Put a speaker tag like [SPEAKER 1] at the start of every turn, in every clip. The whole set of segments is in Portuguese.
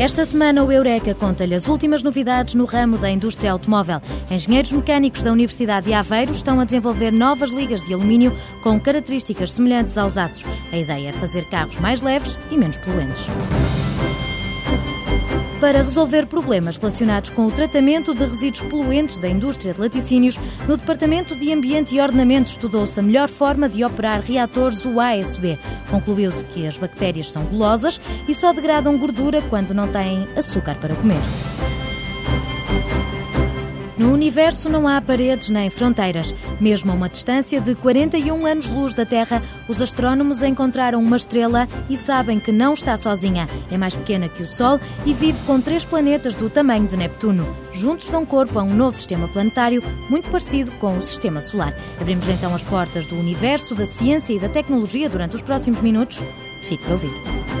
[SPEAKER 1] Esta semana o Eureka conta-lhe as últimas novidades no ramo da indústria automóvel. Engenheiros mecânicos da Universidade de Aveiro estão a desenvolver novas ligas de alumínio com características semelhantes aos aços. A ideia é fazer carros mais leves e menos poluentes para resolver problemas relacionados com o tratamento de resíduos poluentes da indústria de laticínios, no Departamento de Ambiente e Ordenamento estudou-se a melhor forma de operar reatores UASB. Concluiu-se que as bactérias são gulosas e só degradam gordura quando não têm açúcar para comer. No universo não há paredes nem fronteiras. Mesmo a uma distância de 41 anos-luz da Terra, os astrónomos encontraram uma estrela e sabem que não está sozinha. É mais pequena que o Sol e vive com três planetas do tamanho de Neptuno. Juntos dão corpo a um novo sistema planetário muito parecido com o Sistema Solar. Abrimos então as portas do universo, da ciência e da tecnologia durante os próximos minutos. Fique para ouvir.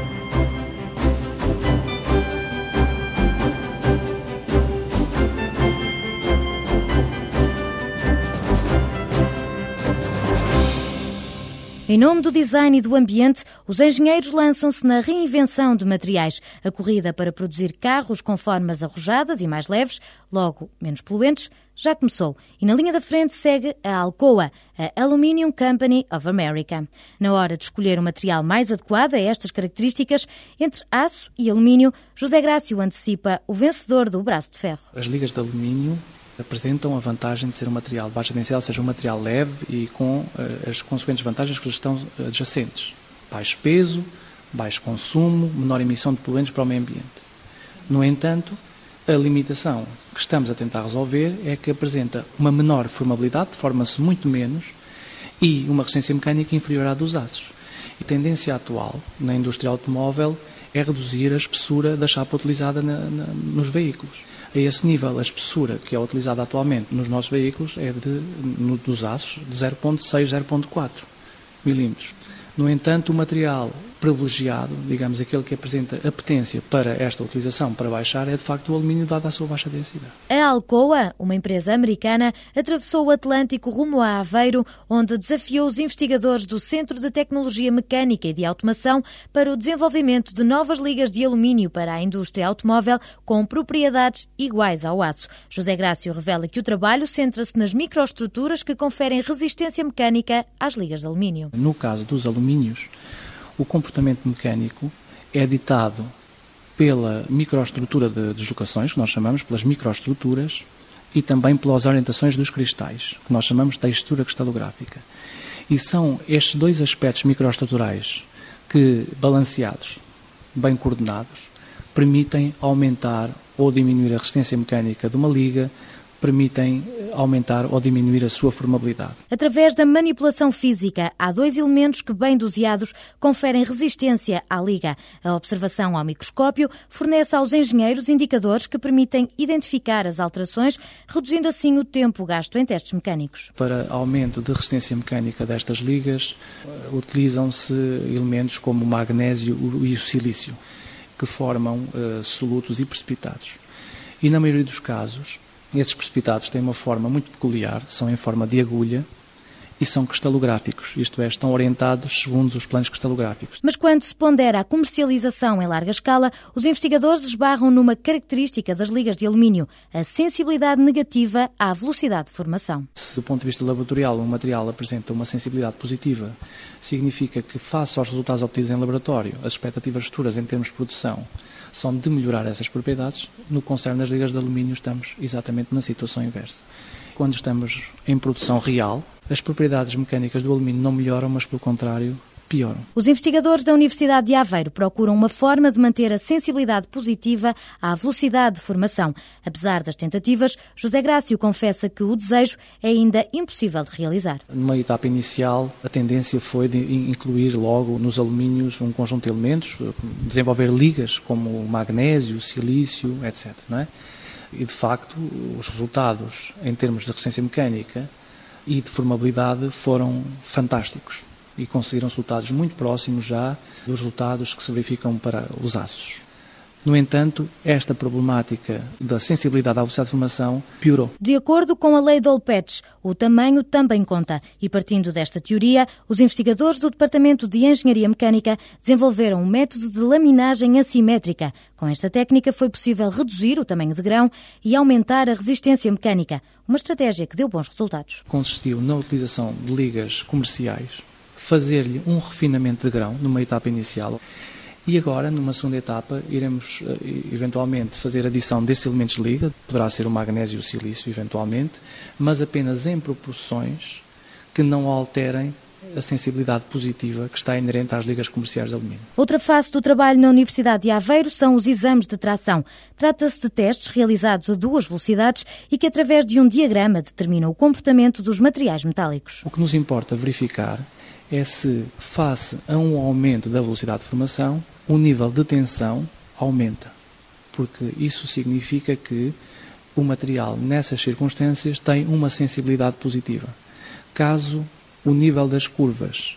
[SPEAKER 1] Em nome do design e do ambiente, os engenheiros lançam-se na reinvenção de materiais. A corrida para produzir carros com formas arrojadas e mais leves, logo menos poluentes, já começou. E na linha da frente segue a Alcoa, a Aluminium Company of America. Na hora de escolher o material mais adequado a estas características, entre aço e alumínio, José Grácio antecipa o vencedor do braço de ferro.
[SPEAKER 2] As ligas de alumínio apresentam a vantagem de ser um material de baixa densidade, ou seja, um material leve e com uh, as consequentes vantagens que estão adjacentes. Baixo peso, baixo consumo, menor emissão de poluentes para o meio ambiente. No entanto, a limitação que estamos a tentar resolver é que apresenta uma menor formabilidade, forma-se muito menos, e uma resistência mecânica inferior à dos aços. A tendência atual na indústria automóvel é reduzir a espessura da chapa utilizada na, na, nos veículos. A esse nível, a espessura que é utilizada atualmente nos nossos veículos é de, no, dos aços de 0.6, 0.4 milímetros. No entanto, o material privilegiado, digamos, aquele que apresenta apetência para esta utilização, para baixar, é de facto o alumínio, dado a sua baixa densidade.
[SPEAKER 1] A Alcoa, uma empresa americana, atravessou o Atlântico rumo a Aveiro, onde desafiou os investigadores do Centro de Tecnologia Mecânica e de Automação para o desenvolvimento de novas ligas de alumínio para a indústria automóvel com propriedades iguais ao aço. José Grácio revela que o trabalho centra-se nas microestruturas que conferem resistência mecânica às ligas de alumínio.
[SPEAKER 2] No caso dos alumínios, o comportamento mecânico é ditado pela microestrutura de deslocações, que nós chamamos pelas microestruturas, e também pelas orientações dos cristais, que nós chamamos de textura cristalográfica. E são estes dois aspectos microestruturais que, balanceados, bem coordenados, permitem aumentar ou diminuir a resistência mecânica de uma liga, permitem aumentar ou diminuir a sua formabilidade.
[SPEAKER 1] Através da manipulação física, há dois elementos que, bem doseados, conferem resistência à liga. A observação ao microscópio fornece aos engenheiros indicadores que permitem identificar as alterações, reduzindo assim o tempo gasto em testes mecânicos.
[SPEAKER 2] Para aumento de resistência mecânica destas ligas, eh, utilizam-se elementos como o magnésio e o silício, que formam uh, solutos e precipitados. E na maioria dos casos, esses precipitados têm uma forma muito peculiar, são em forma de agulha e são cristalográficos, isto é, estão orientados segundo os planos cristalográficos.
[SPEAKER 1] Mas quando se pondera a comercialização em larga escala, os investigadores esbarram numa característica das ligas de alumínio, a sensibilidade negativa à velocidade de formação.
[SPEAKER 2] Se do ponto de vista laboratorial um material apresenta uma sensibilidade positiva, significa que face aos resultados obtidos em laboratório, as expectativas futuras em termos de produção são de melhorar essas propriedades. No concerne das ligas de alumínio estamos exatamente na situação inversa. Quando estamos em produção real, as propriedades mecânicas do alumínio não melhoram, mas pelo contrário pioram.
[SPEAKER 1] Os investigadores da Universidade de Aveiro procuram uma forma de manter a sensibilidade positiva à velocidade de formação. Apesar das tentativas, José Grácio confessa que o desejo é ainda impossível de realizar.
[SPEAKER 2] Numa etapa inicial, a tendência foi de incluir logo nos alumínios um conjunto de elementos, desenvolver ligas como magnésio, silício, etc. Não é? E de facto, os resultados em termos de resistência mecânica e de formabilidade foram fantásticos e conseguiram resultados muito próximos já dos resultados que se verificam para os aços. No entanto, esta problemática da sensibilidade à velocidade de formação piorou.
[SPEAKER 1] De acordo com a lei de o tamanho também conta. E partindo desta teoria, os investigadores do Departamento de Engenharia Mecânica desenvolveram um método de laminagem assimétrica. Com esta técnica foi possível reduzir o tamanho de grão e aumentar a resistência mecânica, uma estratégia que deu bons resultados.
[SPEAKER 2] Consistiu na utilização de ligas comerciais, fazer-lhe um refinamento de grão numa etapa inicial e agora, numa segunda etapa, iremos uh, eventualmente fazer adição desses elementos de liga, poderá ser o magnésio e o silício, eventualmente, mas apenas em proporções que não alterem a sensibilidade positiva que está inerente às ligas comerciais de alumínio.
[SPEAKER 1] Outra face do trabalho na Universidade de Aveiro são os exames de tração. Trata-se de testes realizados a duas velocidades e que, através de um diagrama, determinam o comportamento dos materiais metálicos.
[SPEAKER 2] O que nos importa verificar é se, face a um aumento da velocidade de formação, o nível de tensão aumenta, porque isso significa que o material, nessas circunstâncias, tem uma sensibilidade positiva. Caso o nível das curvas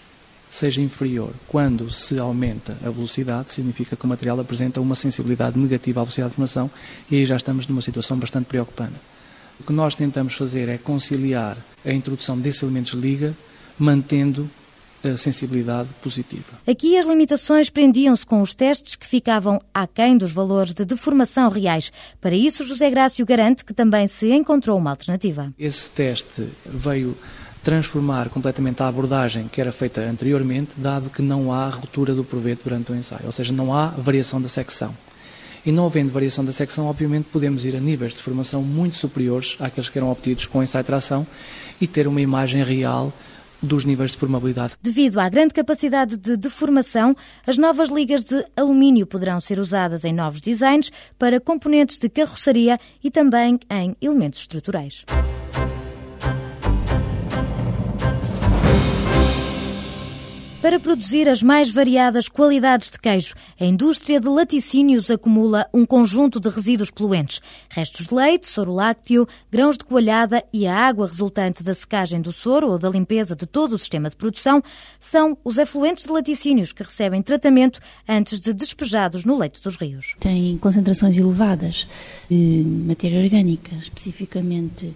[SPEAKER 2] seja inferior quando se aumenta a velocidade, significa que o material apresenta uma sensibilidade negativa à velocidade de formação e aí já estamos numa situação bastante preocupante. O que nós tentamos fazer é conciliar a introdução desses elementos de liga, mantendo sensibilidade positiva.
[SPEAKER 1] Aqui as limitações prendiam-se com os testes que ficavam aquém dos valores de deformação reais. Para isso, José Grácio garante que também se encontrou uma alternativa.
[SPEAKER 2] Esse teste veio transformar completamente a abordagem que era feita anteriormente, dado que não há ruptura do proveito durante o ensaio, ou seja, não há variação da secção. E não havendo variação da secção, obviamente podemos ir a níveis de formação muito superiores àqueles que eram obtidos com ensaio de tração e ter uma imagem real dos níveis de formabilidade.
[SPEAKER 1] Devido à grande capacidade de deformação, as novas ligas de alumínio poderão ser usadas em novos designs para componentes de carroçaria e também em elementos estruturais. Para produzir as mais variadas qualidades de queijo, a indústria de laticínios acumula um conjunto de resíduos poluentes. Restos de leite, soro lácteo, grãos de coalhada e a água resultante da secagem do soro ou da limpeza de todo o sistema de produção são os efluentes de laticínios que recebem tratamento antes de despejados no leito dos rios.
[SPEAKER 3] Tem concentrações elevadas de matéria orgânica, especificamente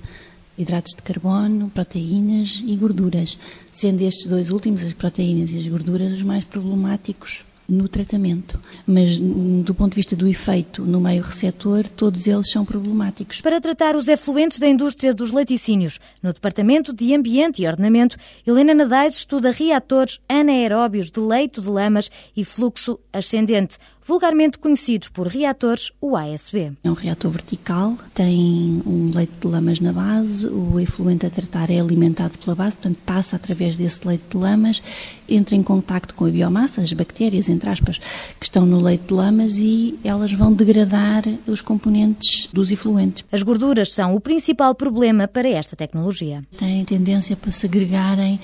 [SPEAKER 3] hidratos de carbono, proteínas e gorduras, sendo estes dois últimos, as proteínas e as gorduras, os mais problemáticos no tratamento, mas do ponto de vista do efeito no meio receptor, todos eles são problemáticos.
[SPEAKER 1] Para tratar os efluentes da indústria dos laticínios, no Departamento de Ambiente e Ordenamento, Helena Nadais estuda reatores anaeróbios de leito de lamas e fluxo ascendente, vulgarmente conhecidos por reatores UASB.
[SPEAKER 3] É um reator vertical, tem um leito de lamas na base, o efluente a tratar é alimentado pela base, portanto passa através desse leito de lamas, entra em contacto com a biomassa, as bactérias, entre aspas, que estão no leito de lamas e elas vão degradar os componentes dos efluentes.
[SPEAKER 1] As gorduras são o principal problema para esta tecnologia.
[SPEAKER 3] Tem tendência para se agregarem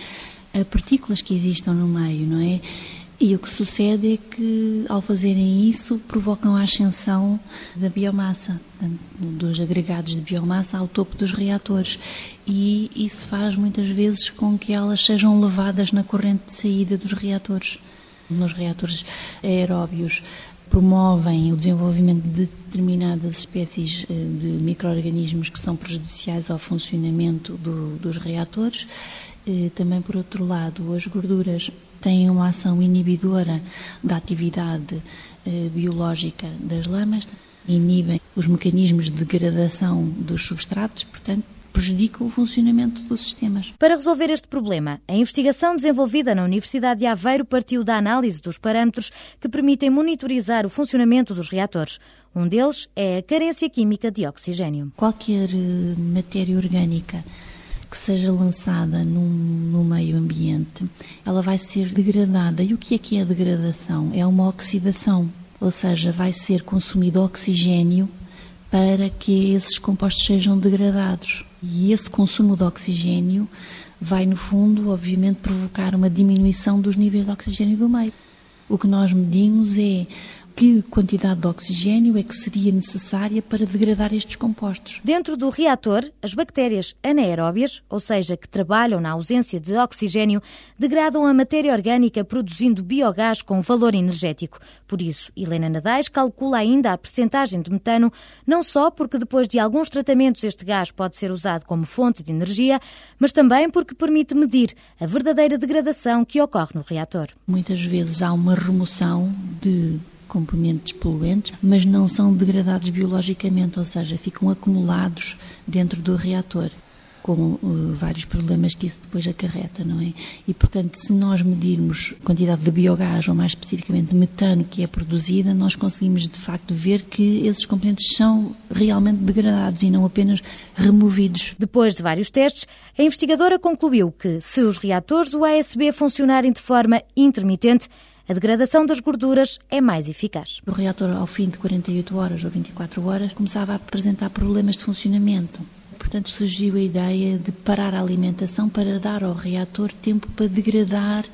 [SPEAKER 3] a partículas que existam no meio, não é? E o que sucede é que, ao fazerem isso, provocam a ascensão da biomassa, dos agregados de biomassa ao topo dos reatores. E isso faz muitas vezes com que elas sejam levadas na corrente de saída dos reatores. Nos reatores aeróbios promovem o desenvolvimento de determinadas espécies eh, de micro-organismos que são prejudiciais ao funcionamento do, dos reatores. E, também, por outro lado, as gorduras têm uma ação inibidora da atividade eh, biológica das lamas, inibem os mecanismos de degradação dos substratos, portanto, prejudicam o funcionamento dos sistemas.
[SPEAKER 1] Para resolver este problema, a investigação desenvolvida na Universidade de Aveiro partiu da análise dos parâmetros que permitem monitorizar o funcionamento dos reatores. Um deles é a carência química de oxigênio.
[SPEAKER 3] Qualquer eh, matéria orgânica que seja lançada num, no meio ambiente, ela vai ser degradada. E o que é que é a degradação? É uma oxidação, ou seja, vai ser consumido oxigênio para que esses compostos sejam degradados. E esse consumo de oxigênio vai, no fundo, obviamente, provocar uma diminuição dos níveis de oxigênio do meio. O que nós medimos é que quantidade de oxigênio é que seria necessária para degradar estes compostos.
[SPEAKER 1] Dentro do reator, as bactérias anaeróbias, ou seja, que trabalham na ausência de oxigênio, degradam a matéria orgânica produzindo biogás com valor energético. Por isso, Helena Nadais calcula ainda a percentagem de metano, não só porque depois de alguns tratamentos este gás pode ser usado como fonte de energia, mas também porque permite medir a verdadeira degradação que ocorre no reator.
[SPEAKER 3] Muitas vezes há uma remoção de componentes poluentes, mas não são degradados biologicamente, ou seja, ficam acumulados dentro do reator com uh, vários problemas que isso depois acarreta, não é? E, portanto, se nós medirmos a quantidade de biogás, ou mais especificamente metano que é produzida, nós conseguimos, de facto, ver que esses componentes são realmente degradados e não apenas removidos.
[SPEAKER 1] Depois de vários testes, a investigadora concluiu que, se os reatores USB funcionarem de forma intermitente, a degradação das gorduras é mais eficaz.
[SPEAKER 3] O reator, ao fim de 48 horas ou 24 horas, começava a apresentar problemas de funcionamento. Portanto, surgiu a ideia de parar a alimentação para dar ao reator tempo para degradar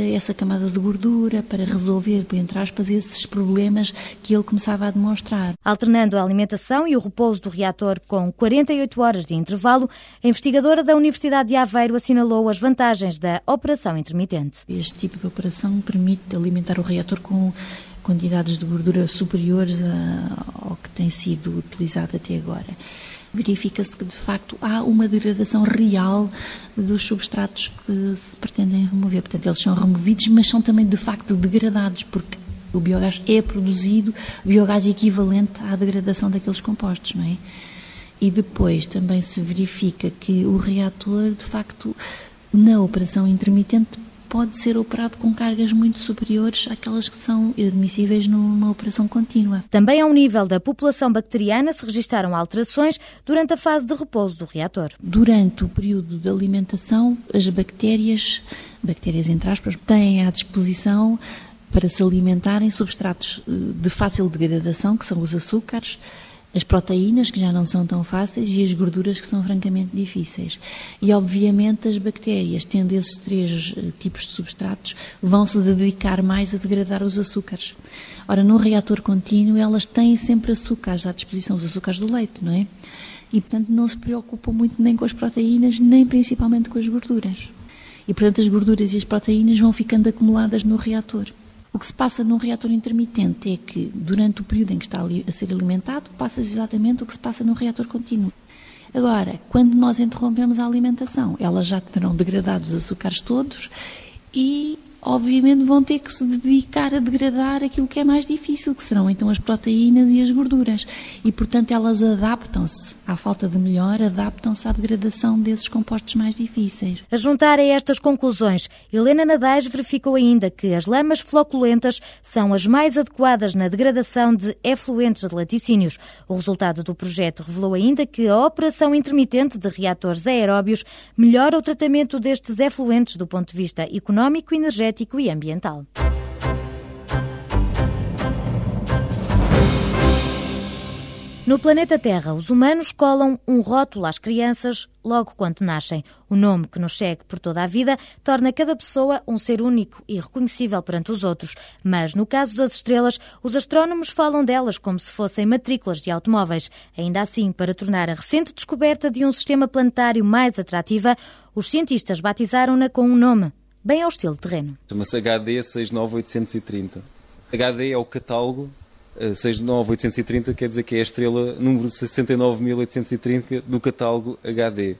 [SPEAKER 3] essa camada de gordura, para resolver, entre aspas, esses problemas que ele começava a demonstrar.
[SPEAKER 1] Alternando a alimentação e o repouso do reator com 48 horas de intervalo, a investigadora da Universidade de Aveiro assinalou as vantagens da operação intermitente.
[SPEAKER 3] Este tipo de operação permite alimentar o reator com quantidades de gordura superiores ao que tem sido utilizado até agora verifica-se que de facto há uma degradação real dos substratos que se pretendem remover. Portanto, eles são removidos, mas são também de facto degradados, porque o biogás é produzido, biogás equivalente à degradação daqueles compostos, não é? E depois também se verifica que o reator, de facto, na operação intermitente, pode ser operado com cargas muito superiores àquelas que são admissíveis numa operação contínua.
[SPEAKER 1] Também ao nível da população bacteriana se registaram alterações durante a fase de repouso do reator.
[SPEAKER 3] Durante o período de alimentação, as bactérias, bactérias entre aspas, têm à disposição para se alimentarem substratos eh, de fácil degradação, que são os açúcares, as proteínas, que já não são tão fáceis, e as gorduras, que são francamente difíceis. E, obviamente, as bactérias, tendo esses três eh, tipos de substratos, vão se dedicar mais a degradar os açúcares. Ora, no reator contínuo, elas têm sempre açúcares à disposição, os açúcares do leite, não é? E, portanto, não se preocupam muito nem com as proteínas, nem principalmente com as gorduras. E, portanto, as gorduras e as proteínas vão ficando acumuladas no reator. O que se passa num reator intermitente é que, durante o período em que está a ser alimentado, passa exatamente o que se passa num reator contínuo. Agora, quando nós interrompemos a alimentação, elas já terão degradado os açúcares todos e obviamente vão ter que se dedicar a degradar aquilo que é mais difícil, que serão então as proteínas e as gorduras. E, portanto, elas adaptam-se, à falta de melhor, adaptam-se à degradação desses compostos mais difíceis.
[SPEAKER 1] A juntar a estas conclusões, Helena Nadais verificou ainda que as lamas floculentas são as mais adequadas na degradação de efluentes de laticínios. O resultado do projeto revelou ainda que a operação intermitente de reatores aeróbios melhora o tratamento destes efluentes do ponto de vista económico e energético energético e ambiental. No planeta Terra, os humanos colam um rótulo às crianças logo quando nascem. O nome que nos segue por toda a vida torna cada pessoa um ser único e reconhecível perante os outros. Mas, no caso das estrelas, os astrónomos falam delas como se fossem matrículas de automóveis. Ainda assim, para tornar a recente descoberta de um sistema planetário mais atrativa, os cientistas batizaram-na com um nome: bem ao estilo terreno.
[SPEAKER 4] Chama-se HD 69830. HD é o catálogo, 69830 eh, quer dizer que é a estrela número 69830 do catálogo HD.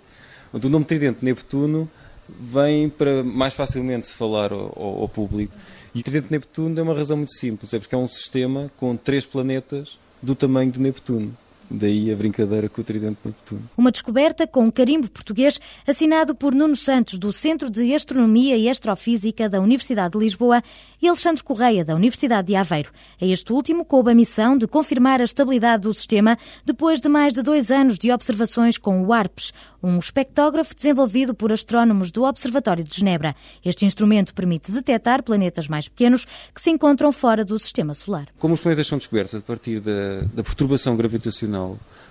[SPEAKER 4] O nome Tridente Neptuno vem para mais facilmente se falar ao, ao, público. E o Tridente Neptuno tem uma razão muito simples, é porque é um sistema com três planetas do tamanho de Neptuno. Daí a brincadeira com o tridente Neptuno.
[SPEAKER 1] Uma descoberta com um carimbo português assinado por Nuno Santos, do Centro de Astronomia e Astrofísica da Universidade de Lisboa, e Alexandre Correia, da Universidade de Aveiro. A este último coube a missão de confirmar a estabilidade do sistema depois de mais de dois anos de observações com o ARPS, um espectógrafo desenvolvido por astrónomos do Observatório de Genebra. Este instrumento permite detectar planetas mais pequenos que se encontram fora do sistema solar.
[SPEAKER 4] Como os planetas são descobertos a partir da, da perturbação gravitacional,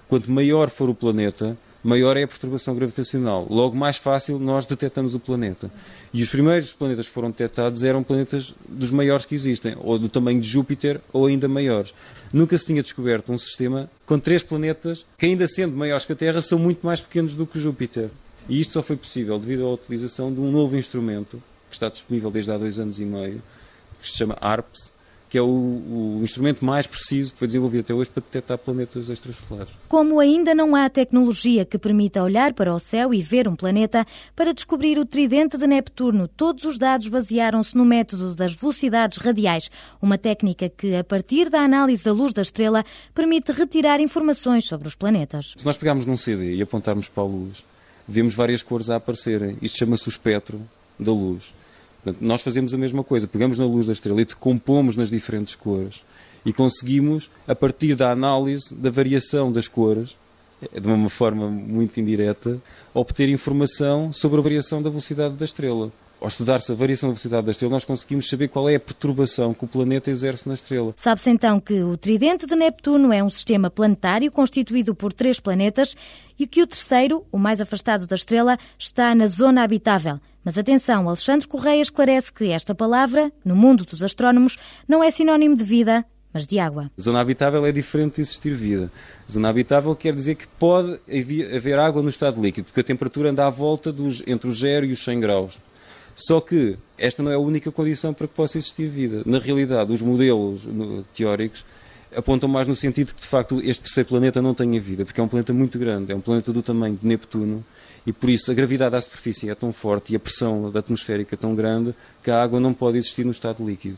[SPEAKER 4] quanto maior for o planeta, maior é a perturbação gravitacional. Logo, mais fácil nós detectamos o planeta. E os primeiros planetas que foram detectados eram planetas dos maiores que existem, ou do tamanho de Júpiter, ou ainda maiores. Nunca se tinha descoberto um sistema com três planetas que, ainda sendo maiores que a Terra, são muito mais pequenos do que Júpiter. E isto só foi possível devido à utilização de um novo instrumento que está disponível desde há dois anos e meio, que se chama ARPS, que é o, o, instrumento mais preciso que foi desenvolvido até hoje para detectar planetas extrasolares.
[SPEAKER 1] Como ainda não há tecnologia que permita olhar para o céu e ver um planeta, para descobrir o tridente de Neptuno, todos os dados basearam-se no método das velocidades radiais, uma técnica que, a partir da análise da luz da estrela, permite retirar informações sobre os planetas.
[SPEAKER 4] Se nós pegarmos num CD e apontarmos para a luz, vemos várias cores a aparecerem. Isto chama-se o espectro da luz. Portanto, nós fazemos a mesma coisa, pegamos na luz da estrela e decompomos nas diferentes cores e conseguimos, a partir da análise da variação das cores, eh, de uma forma muito indireta, obter informação sobre a variação da velocidade da estrela. Ao estudar-se a variação da velocidade da estrela, nós conseguimos saber qual é a perturbação que o planeta exerce na estrela.
[SPEAKER 1] Sabe-se então que o tridente de Neptuno é um sistema planetário constituído por três planetas e que o terceiro, o mais afastado da estrela, está na zona habitável. Mas atenção, Alexandre Correia esclarece que esta palavra, no mundo dos astrónomos, não é sinónimo de vida, mas de água.
[SPEAKER 4] Zona habitável é diferente de existir vida. Zona habitável quer dizer que pode haver água no estado líquido, porque a temperatura anda à volta dos, entre os 0 e os 100 graus. Só que esta não é a única condição para que possa existir vida. Na realidade, os modelos teóricos apontam mais no sentido que, de facto, este terceiro planeta não tenha vida, porque é um planeta muito grande, é um planeta do tamanho de Neptuno, e por isso a gravidade à superfície é tão forte e a pressão da atmosférica é tão grande que a água não pode existir no estado líquido.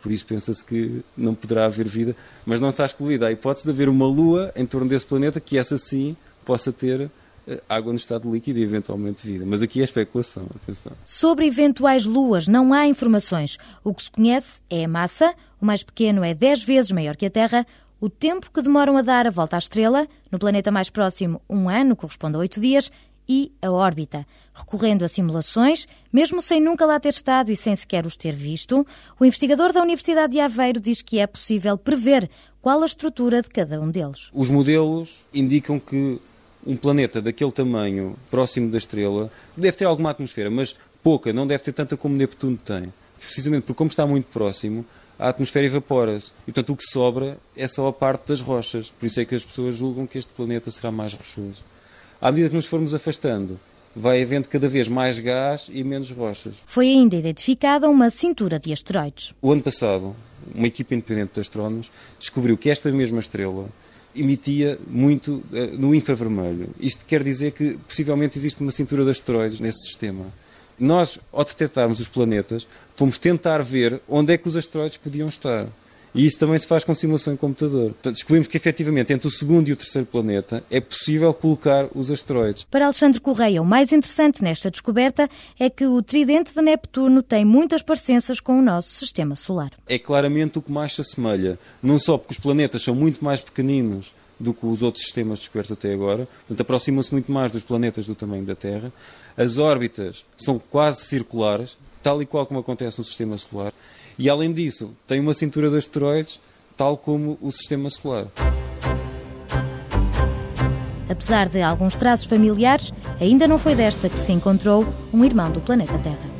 [SPEAKER 4] Por isso pensa-se que não poderá haver vida, mas não está excluída a hipótese de haver uma lua em torno desse planeta que essa sim possa ter água no estado líquido e eventualmente vida. Mas aqui é especulação, atenção.
[SPEAKER 1] Sobre eventuais luas não há informações. O que se conhece é a massa, o mais pequeno é 10 vezes maior que a Terra, o tempo que demoram a dar a volta à estrela, no planeta mais próximo, um ano corresponde a 8 dias, e a órbita. Recorrendo a simulações, mesmo sem nunca lá ter estado e sem sequer os ter visto, o investigador da Universidade de Aveiro diz que é possível prever qual a estrutura de cada um deles.
[SPEAKER 4] Os modelos indicam que um planeta daquele tamanho, próximo da estrela, deve ter alguma atmosfera, mas pouca, não deve ter tanta como Neptuno tem. Precisamente porque, como está muito próximo, a atmosfera evapora-se. E, portanto, o que sobra é só a parte das rochas. Por isso é que as pessoas julgam que este planeta será mais rochoso. À medida que nos formos afastando, vai havendo cada vez mais gás e menos rochas.
[SPEAKER 1] Foi ainda identificada uma cintura de asteroides.
[SPEAKER 4] O ano passado, uma equipa independente de astrónomos descobriu que esta mesma estrela emitia muito uh, no infravermelho. Isto quer dizer que possivelmente existe uma cintura de asteroides nesse sistema. Nós, ao detectarmos os planetas, fomos tentar ver onde é que os asteroides podiam estar. E isso também se faz com simulação em computador. Portanto, descobrimos que efetivamente entre o segundo e o terceiro planeta é possível colocar os asteroides.
[SPEAKER 1] Para Alexandre Correia, o mais interessante nesta descoberta é que o tridente de Neptuno tem muitas parecenças com o nosso sistema solar.
[SPEAKER 4] É claramente o que mais se assemelha. Não só porque os planetas são muito mais pequeninos do que os outros sistemas descobertos até agora, portanto aproximam-se muito mais dos planetas do tamanho da Terra. As órbitas são quase circulares, tal e qual como acontece no sistema solar. E além disso, tem uma cintura de asteroides, tal como o sistema solar.
[SPEAKER 1] Apesar de alguns traços familiares, ainda não foi desta que se encontrou um irmão do planeta Terra.